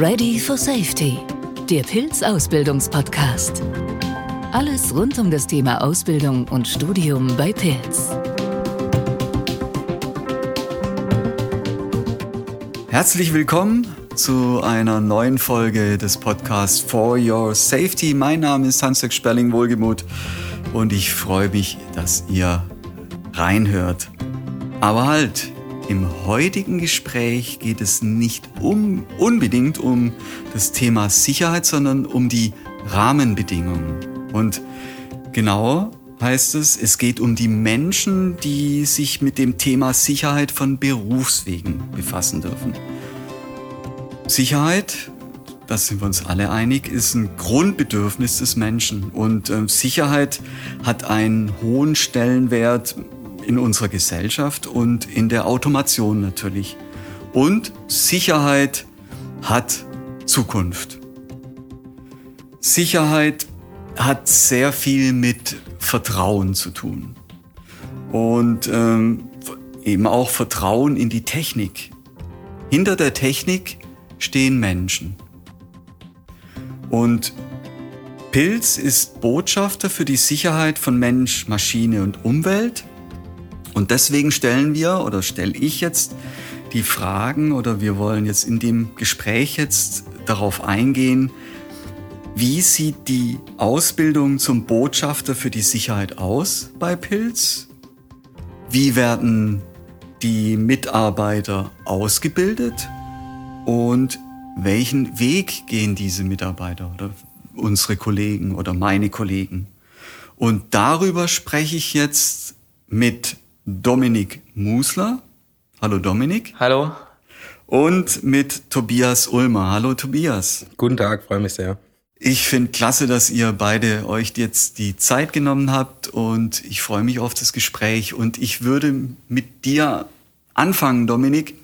Ready for Safety, der Pilz-Ausbildungspodcast. Alles rund um das Thema Ausbildung und Studium bei Pilz. Herzlich willkommen zu einer neuen Folge des Podcasts For Your Safety. Mein Name ist Hans-Jörg Sperling Wohlgemuth und ich freue mich, dass ihr reinhört. Aber halt, im heutigen Gespräch geht es nicht um, unbedingt um das Thema Sicherheit, sondern um die Rahmenbedingungen. Und genauer heißt es, es geht um die Menschen, die sich mit dem Thema Sicherheit von Berufswegen befassen dürfen. Sicherheit, da sind wir uns alle einig, ist ein Grundbedürfnis des Menschen. Und äh, Sicherheit hat einen hohen Stellenwert in unserer Gesellschaft und in der Automation natürlich. Und Sicherheit hat Zukunft. Sicherheit hat sehr viel mit Vertrauen zu tun. Und ähm, eben auch Vertrauen in die Technik. Hinter der Technik stehen Menschen. Und Pilz ist Botschafter für die Sicherheit von Mensch, Maschine und Umwelt und deswegen stellen wir oder stelle ich jetzt die Fragen oder wir wollen jetzt in dem Gespräch jetzt darauf eingehen, wie sieht die Ausbildung zum Botschafter für die Sicherheit aus bei Pilz? Wie werden die Mitarbeiter ausgebildet? Und welchen Weg gehen diese Mitarbeiter oder unsere Kollegen oder meine Kollegen? Und darüber spreche ich jetzt mit Dominik Musler. Hallo Dominik. Hallo. Und mit Tobias Ulmer. Hallo Tobias. Guten Tag, freue mich sehr. Ich finde klasse, dass ihr beide euch jetzt die Zeit genommen habt und ich freue mich auf das Gespräch und ich würde mit dir anfangen, Dominik.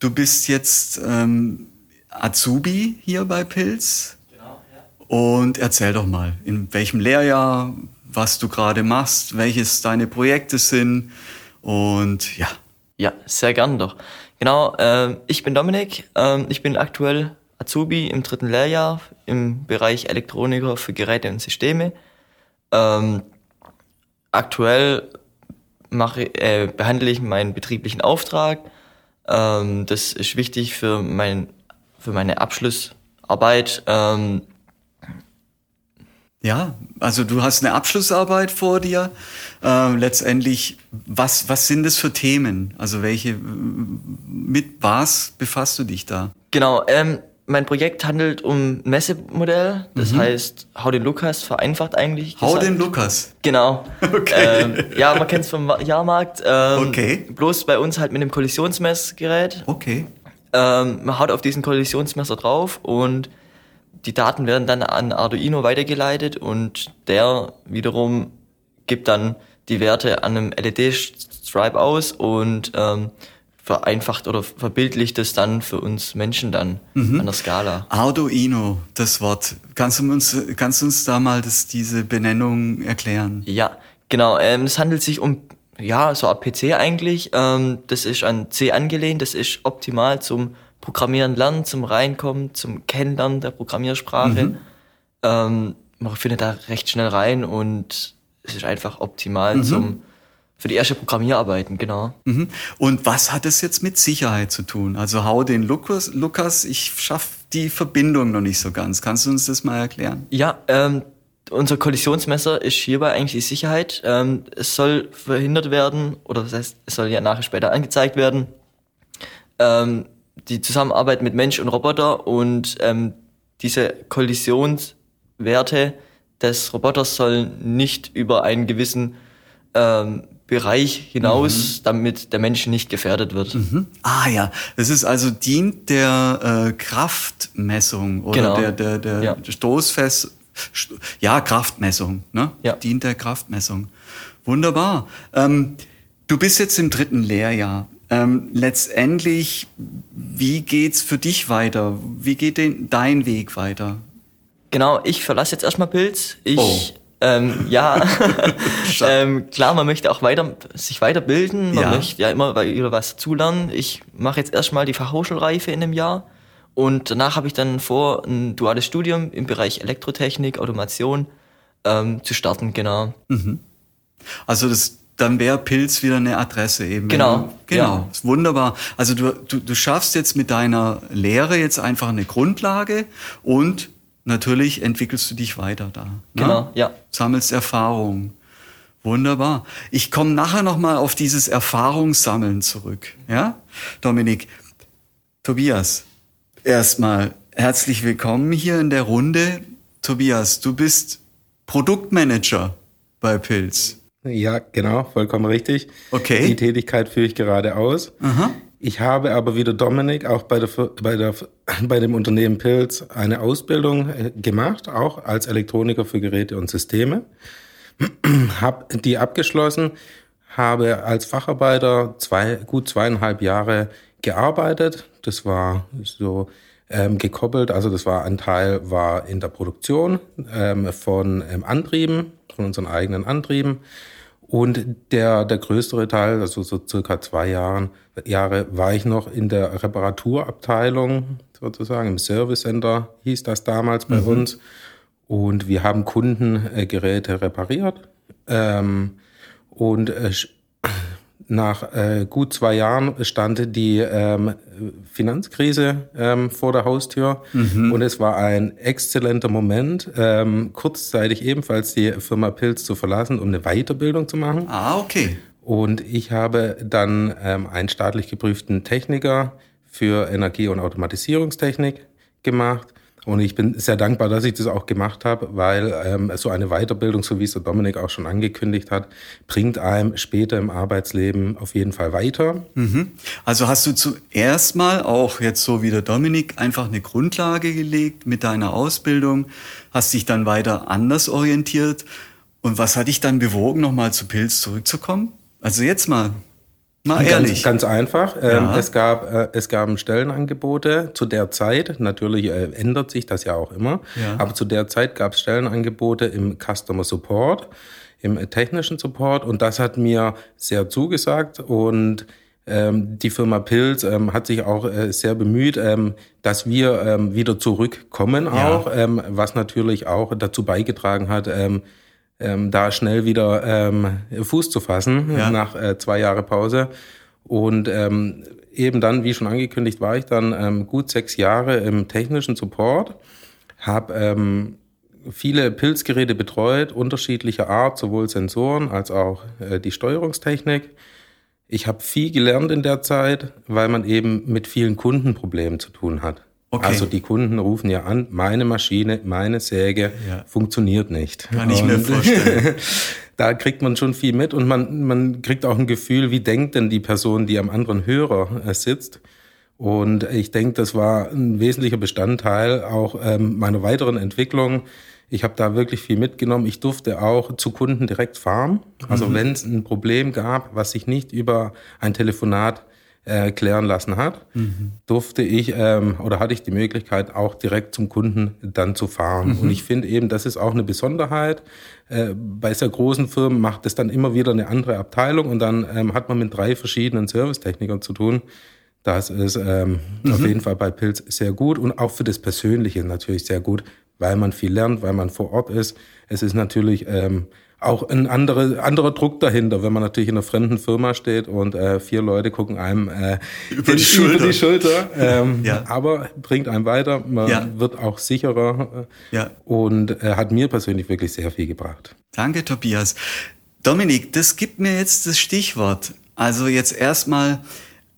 Du bist jetzt ähm, Azubi hier bei Pilz. Genau, ja. Und erzähl doch mal, in welchem Lehrjahr, was du gerade machst, welches deine Projekte sind und ja. Ja, sehr gern doch. Genau, äh, ich bin Dominik, äh, ich bin aktuell Azubi im dritten Lehrjahr im Bereich Elektroniker für Geräte und Systeme. Ähm, aktuell mache, äh, behandle ich meinen betrieblichen Auftrag. Ähm, das ist wichtig für, mein, für meine Abschlussarbeit. Ähm, ja, also du hast eine Abschlussarbeit vor dir. Äh, letztendlich, was, was sind es für Themen? Also welche, mit was befasst du dich da? Genau, ähm, mein Projekt handelt um Messemodell. Das mhm. heißt, Hau den Lukas vereinfacht eigentlich. Hau den Lukas? Genau. Okay. Ähm, ja, man kennt es vom Jahrmarkt. Ähm, okay. Bloß bei uns halt mit einem Kollisionsmessgerät. Okay. Ähm, man haut auf diesen Kollisionsmesser drauf und die Daten werden dann an Arduino weitergeleitet und der wiederum gibt dann die Werte an einem LED-Stripe aus und ähm, vereinfacht oder verbildlicht es dann für uns Menschen dann mhm. an der Skala. Arduino, das Wort. Kannst du uns, kannst du uns da mal das, diese Benennung erklären? Ja, genau. Ähm, es handelt sich um ja so ein PC eigentlich. Ähm, das ist an C angelehnt. Das ist optimal zum Programmieren lernen, zum Reinkommen, zum Kennenlernen der Programmiersprache. Mhm. Ähm, man findet da recht schnell rein und es ist einfach optimal mhm. zum für die erste Programmierarbeiten, genau. Mhm. Und was hat es jetzt mit Sicherheit zu tun? Also hau den Lukas, Lukas ich schaffe die Verbindung noch nicht so ganz. Kannst du uns das mal erklären? Ja, ähm, unser Kollisionsmesser ist hierbei eigentlich die Sicherheit. Ähm, es soll verhindert werden, oder das heißt, es soll ja nachher später angezeigt werden, ähm, die Zusammenarbeit mit Mensch und Roboter und ähm, diese Kollisionswerte des Roboters sollen nicht über einen gewissen ähm, Bereich hinaus, mhm. damit der Mensch nicht gefährdet wird. Mhm. Ah ja, das ist also dient der äh, Kraftmessung oder genau. der, der, der ja. Stoßfest, ja, Kraftmessung, ne? Ja. Dient der Kraftmessung. Wunderbar. Ähm, du bist jetzt im dritten Lehrjahr. Ähm, letztendlich, wie geht's für dich weiter? Wie geht denn dein Weg weiter? Genau, ich verlasse jetzt erstmal Pilz. Ich, oh. ähm, ja, ähm, klar, man möchte auch weiter, sich weiterbilden. Man ja. möchte ja immer wieder was zulernen. Ich mache jetzt erstmal die Fachhochschulreife in einem Jahr Und danach habe ich dann vor, ein duales Studium im Bereich Elektrotechnik, Automation ähm, zu starten, genau. Also das, dann wäre Pilz wieder eine Adresse eben. Genau, Du, genau, ja. ist wunderbar. Also du, du, du schaffst jetzt mit deiner Lehre jetzt einfach eine Grundlage und natürlich entwickelst du dich weiter da. ne? Genau, ja. Sammelst Erfahrung. Wunderbar. Ich komme nachher nochmal auf dieses Erfahrungssammeln zurück. Ja, Dominik, Tobias, erstmal herzlich willkommen hier in der Runde. Tobias, du bist Produktmanager bei Pilz. Ja, genau, vollkommen richtig. Okay. Die Tätigkeit führe ich gerade aus. Aha. Ich habe aber wieder Dominik auch bei, der, bei, der, bei dem Unternehmen Pilz eine Ausbildung äh, gemacht, auch als Elektroniker für Geräte und Systeme. habe die abgeschlossen, habe als Facharbeiter zwei, gut zweieinhalb Jahre gearbeitet. Das war so ähm, gekoppelt, also das war ein Teil war in der Produktion ähm, von ähm, Antrieben, von unseren eigenen Antrieben. Und der, der größere Teil, also so circa zwei Jahren, Jahre, war ich noch in der Reparaturabteilung, sozusagen im Service Center, hieß das damals bei uns. Und wir haben Kundengeräte repariert. Ähm, und äh, nach äh, gut zwei Jahren stand die ähm, Finanzkrise ähm, vor der Haustür und es war ein exzellenter Moment, ähm, kurzzeitig ebenfalls die Firma Pilz zu verlassen, um eine Weiterbildung zu machen. Ah, okay. Und ich habe dann ähm, einen staatlich geprüften Techniker für Energie- und Automatisierungstechnik gemacht. Und ich bin sehr dankbar, dass ich das auch gemacht habe, weil ähm, so eine Weiterbildung, so wie es der Dominik auch schon angekündigt hat, bringt einem später im Arbeitsleben auf jeden Fall weiter. Also hast du zuerst mal auch jetzt so wie der Dominik einfach eine Grundlage gelegt mit deiner Ausbildung, hast dich dann weiter anders orientiert. Und was hat dich dann bewogen, nochmal zu Pilz zurückzukommen? Also jetzt mal, mal ehrlich. Ganz, ganz einfach. Ähm, Ja. es, gab, äh, es gaben Stellenangebote zu der Zeit. Natürlich äh, ändert sich das ja auch immer. Ja. Aber zu der Zeit gab es Stellenangebote im Customer Support, im äh, technischen Support. Und das hat mir sehr zugesagt. Und ähm, die Firma Pilz ähm, hat sich auch äh, sehr bemüht, ähm, dass wir ähm, wieder zurückkommen Ja. auch, ähm, was natürlich auch dazu beigetragen hat, ähm, da schnell wieder ähm, Fuß zu fassen Ja. nach äh, zwei Jahre Pause. Und ähm, eben dann, wie schon angekündigt, war ich dann ähm, gut sechs Jahre im technischen Support, habe ähm, viele Pilzgeräte betreut, unterschiedlicher Art, sowohl Sensoren als auch äh, die Steuerungstechnik. Ich habe viel gelernt in der Zeit, weil man eben mit vielen Kundenproblemen zu tun hat. Okay. Also die Kunden rufen ja an, meine Maschine, meine Säge Ja. funktioniert nicht. Kann ich mir vorstellen. da kriegt man schon viel mit und man, man kriegt auch ein Gefühl, wie denkt denn die Person, die am anderen Hörer äh, sitzt. Und ich denke, das war ein wesentlicher Bestandteil auch ähm, meiner weiteren Entwicklung. Ich habe da wirklich viel mitgenommen. Ich durfte auch zu Kunden direkt fahren. Also wenn es ein Problem gab, was sich nicht über ein Telefonat äh, klären lassen hat, durfte ich ähm, oder hatte ich die Möglichkeit, auch direkt zum Kunden dann zu fahren. Und ich finde eben, das ist auch eine Besonderheit. Äh, bei sehr großen Firmen macht es dann immer wieder eine andere Abteilung und dann ähm, hat man mit drei verschiedenen Servicetechnikern zu tun. Das ist ähm, auf jeden Fall bei Pilz sehr gut und auch für das Persönliche natürlich sehr gut, weil man viel lernt, weil man vor Ort ist. Es ist natürlich ähm, auch ein andere, anderer Druck dahinter, wenn man natürlich in einer fremden Firma steht und äh, vier Leute gucken einem äh, Über die Schulter. Über die Schulter ähm, Ja. Aber bringt einem weiter, man Ja. wird auch sicherer äh, Ja. und äh, hat mir persönlich wirklich sehr viel gebracht. Danke, Tobias. Dominik, das gibt mir jetzt das Stichwort. Also jetzt erstmal,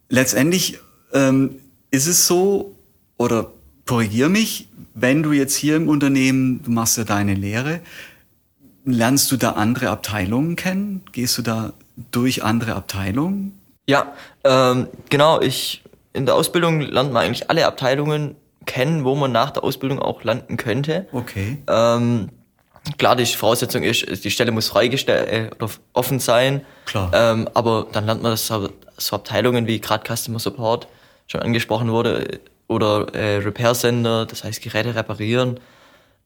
letztendlich ähm, ist es so, oder korrigier mich, wenn du jetzt hier im Unternehmen, du machst ja deine Lehre, lernst du da andere Abteilungen kennen? Gehst du da durch andere Abteilungen? Ja, ähm, genau, ich in der Ausbildung lernt man eigentlich alle Abteilungen kennen, wo man nach der Ausbildung auch landen könnte. Okay. Ähm, klar, die Voraussetzung ist, die Stelle muss freigestellt äh, oder offen sein. Klar. Ähm, aber dann lernt man das so, so Abteilungen wie gerade Customer Support schon angesprochen wurde oder äh, Repair Center, das heißt Geräte reparieren,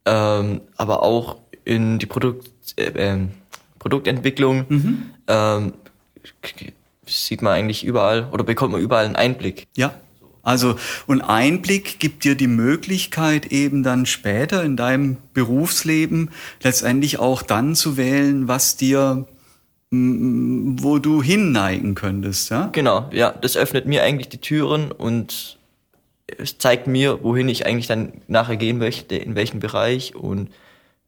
ähm, aber auch in die Produkt, äh, ähm, Produktentwicklung ähm, k- sieht man eigentlich überall oder bekommt man überall einen Einblick. Ja. Also, und Einblick gibt dir die Möglichkeit eben dann später in deinem Berufsleben letztendlich auch dann zu wählen, was dir, wo du hinneigen könntest, ja? Genau, ja. Das öffnet mir eigentlich die Türen und es zeigt mir, wohin ich eigentlich dann nachher gehen möchte, in welchen Bereich und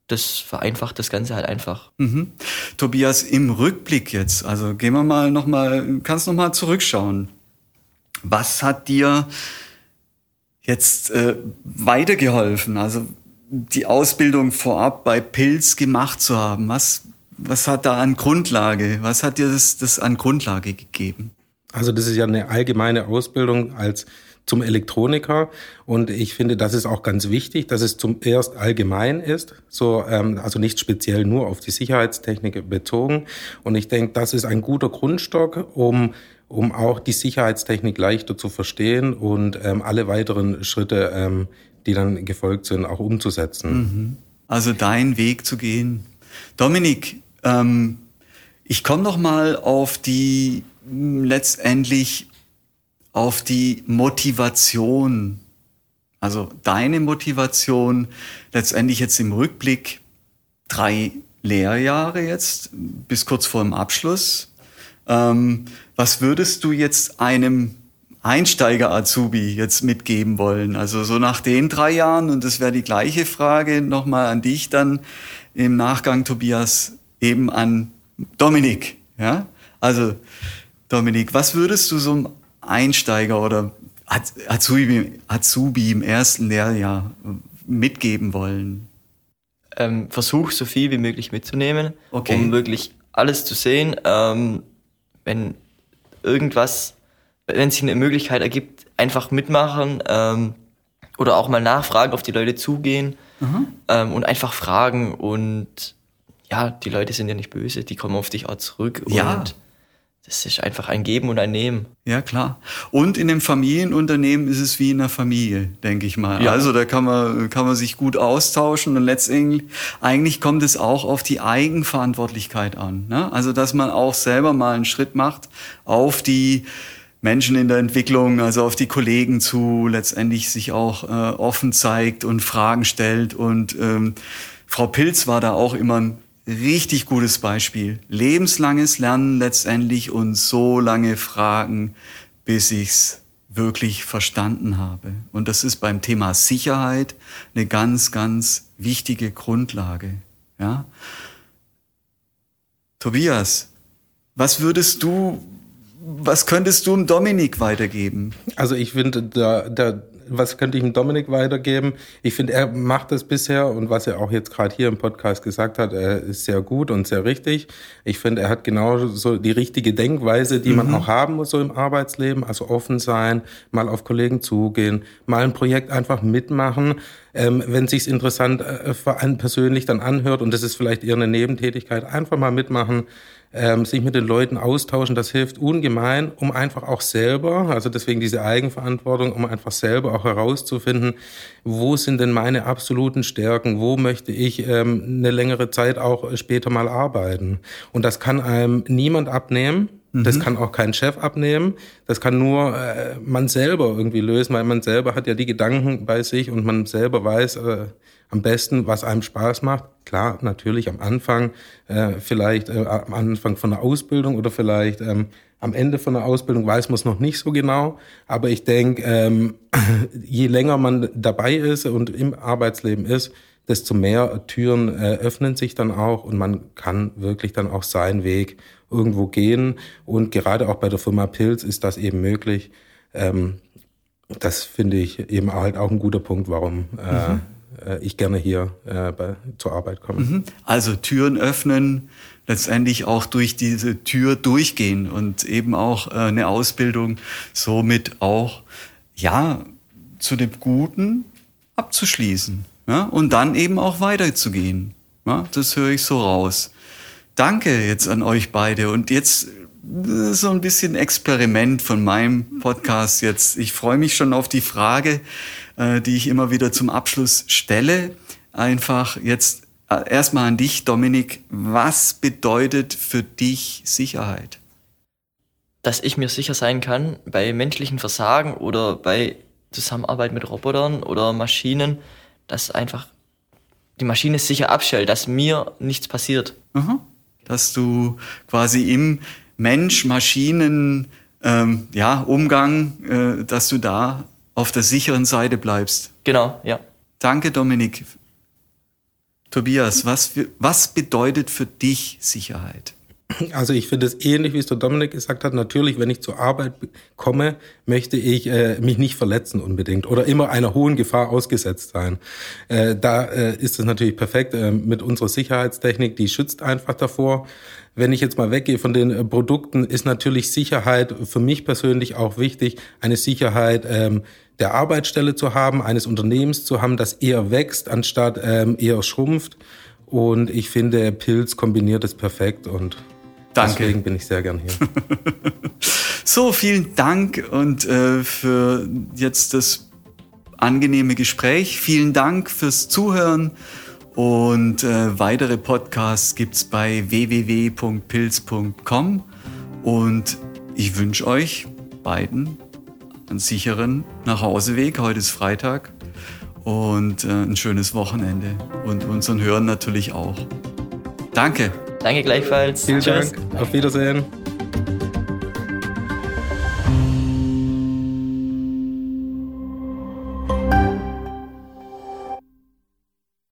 das vereinfacht das Ganze halt einfach. Mhm. Tobias, im Rückblick jetzt, also gehen wir mal nochmal, kannst noch mal zurückschauen. Was hat dir jetzt äh, weitergeholfen? Also die Ausbildung vorab bei Pilz gemacht zu haben. Was, was hat da an Grundlage, was hat dir das, das an Grundlage gegeben? Also das ist ja eine allgemeine Ausbildung als zum Elektroniker und ich finde, das ist auch ganz wichtig, dass es zum erst allgemein ist, so ähm, also nicht speziell nur auf die Sicherheitstechnik bezogen und ich denke, das ist ein guter Grundstock, um um auch die Sicherheitstechnik leichter zu verstehen und ähm, alle weiteren Schritte, ähm, die dann gefolgt sind, auch umzusetzen. Mhm. Also deinen Weg zu gehen. Dominik, ähm, ich komme noch mal auf die letztendlich auf die Motivation, also deine Motivation letztendlich jetzt im Rückblick drei Lehrjahre jetzt bis kurz vor dem Abschluss. Ähm, was würdest du jetzt einem Einsteiger-Azubi jetzt mitgeben wollen? Also so nach den drei Jahren, und das wäre die gleiche Frage nochmal an dich dann im Nachgang, Tobias, eben an Dominik. Ja? Also Dominik, was würdest du so Einsteiger oder Azubi, Azubi im ersten Lehrjahr mitgeben wollen? Ähm, versuch so viel wie möglich mitzunehmen, okay. um wirklich alles zu sehen. Ähm, wenn irgendwas, wenn sich eine Möglichkeit ergibt, einfach mitmachen ähm, oder auch mal nachfragen, auf die Leute zugehen mhm. ähm, und einfach fragen und ja, die Leute sind ja nicht böse, die kommen auf dich auch zurück ja. und das ist einfach ein Geben und ein Nehmen. Ja, klar. Und in einem Familienunternehmen ist es wie in einer Familie, denke ich mal. Ja. Also da kann man, kann man sich gut austauschen und letztendlich, eigentlich kommt es auch auf die Eigenverantwortlichkeit an. Ne? Also, dass man auch selber mal einen Schritt macht auf die Menschen in der Entwicklung, also auf die Kollegen zu, letztendlich sich auch äh, offen zeigt und Fragen stellt. Und ähm, Frau Pilz war da auch immer ein richtig gutes Beispiel. Lebenslanges Lernen letztendlich und so lange fragen, bis ich's wirklich verstanden habe. Und das ist beim Thema Sicherheit eine ganz, ganz wichtige Grundlage. Ja? Tobias, was würdest du, was könntest du dem Dominik weitergeben? Also ich finde, da, da was könnte ich dem Dominik weitergeben? Ich finde, er macht das bisher und was er auch jetzt gerade hier im Podcast gesagt hat, er ist sehr gut und sehr richtig. Ich finde, er hat genau so die richtige Denkweise, die mhm. man auch haben muss so im Arbeitsleben. Also offen sein, mal auf Kollegen zugehen, mal ein Projekt einfach mitmachen. Ähm, wenn sich's interessant äh, für einen persönlich dann anhört und das ist vielleicht eher eine Nebentätigkeit, einfach mal mitmachen ähm, sich mit den Leuten austauschen, das hilft ungemein, um einfach auch selber, also deswegen diese Eigenverantwortung, um einfach selber auch herauszufinden, wo sind denn meine absoluten Stärken, wo möchte ich ähm, eine längere Zeit auch später mal arbeiten. Und das kann einem niemand abnehmen. Das mhm. kann auch kein Chef abnehmen. Das kann nur äh, man selber irgendwie lösen, weil man selber hat ja die Gedanken bei sich und man selber weiß, äh, am besten, was einem Spaß macht. Klar, natürlich am Anfang, äh, vielleicht äh, am Anfang von der Ausbildung oder vielleicht ähm, am Ende von der Ausbildung weiß man es noch nicht so genau. Aber ich denke, ähm, je länger man dabei ist und im Arbeitsleben ist, desto mehr Türen äh, öffnen sich dann auch und man kann wirklich dann auch seinen Weg irgendwo gehen. Und gerade auch bei der Firma Pilz ist das eben möglich. Ähm, das finde ich eben halt auch ein guter Punkt, warum äh, mhm ich gerne hier äh, bei, zur Arbeit komme. Mhm. Also Türen öffnen, letztendlich auch durch diese Tür durchgehen und eben auch äh, eine Ausbildung somit auch ja zu dem Guten abzuschließen ja? und dann eben auch weiterzugehen. Ja? Das höre ich so raus. Danke jetzt an euch beide und jetzt so ein bisschen Experiment von meinem Podcast jetzt. Ich freue mich schon auf die Frage, äh, die ich immer wieder zum Abschluss stelle. Einfach jetzt äh, erstmal an dich, Dominik. Was bedeutet für dich Sicherheit? dass ich mir sicher sein kann, bei menschlichen Versagen oder bei Zusammenarbeit mit Robotern oder Maschinen, dass einfach die Maschine sicher abstellt, dass mir nichts passiert. Aha. Dass du quasi im Mensch-Maschinen ähm, ja, Umgang, äh, dass du da auf der sicheren Seite bleibst. Genau, ja. Danke, Dominik. Tobias, was, was bedeutet für dich Sicherheit? Also ich finde es ähnlich, wie es der Dominik gesagt hat. Natürlich, wenn ich zur Arbeit komme, möchte ich äh, mich nicht verletzen unbedingt oder immer einer hohen Gefahr ausgesetzt sein. Äh, da äh, ist es natürlich perfekt äh, mit unserer Sicherheitstechnik, die schützt einfach davor. Wenn ich jetzt mal weggehe von den äh, Produkten, ist natürlich Sicherheit für mich persönlich auch wichtig, eine Sicherheit ähm, der Arbeitsstelle zu haben, eines Unternehmens zu haben, das eher wächst, anstatt ähm, eher schrumpft. Und ich finde, Pilz kombiniert es perfekt und Danke. Deswegen bin ich sehr gern hier. so, vielen Dank und äh, für jetzt das angenehme Gespräch. Vielen Dank fürs Zuhören und äh, weitere Podcasts gibt es bei www.pilz.com und ich wünsche euch beiden einen sicheren Nachhauseweg. Heute ist Freitag und äh, ein schönes Wochenende und unseren Hörern natürlich auch. Danke. Danke gleichfalls. Vielen Tschüss. Dank. Auf Wiedersehen.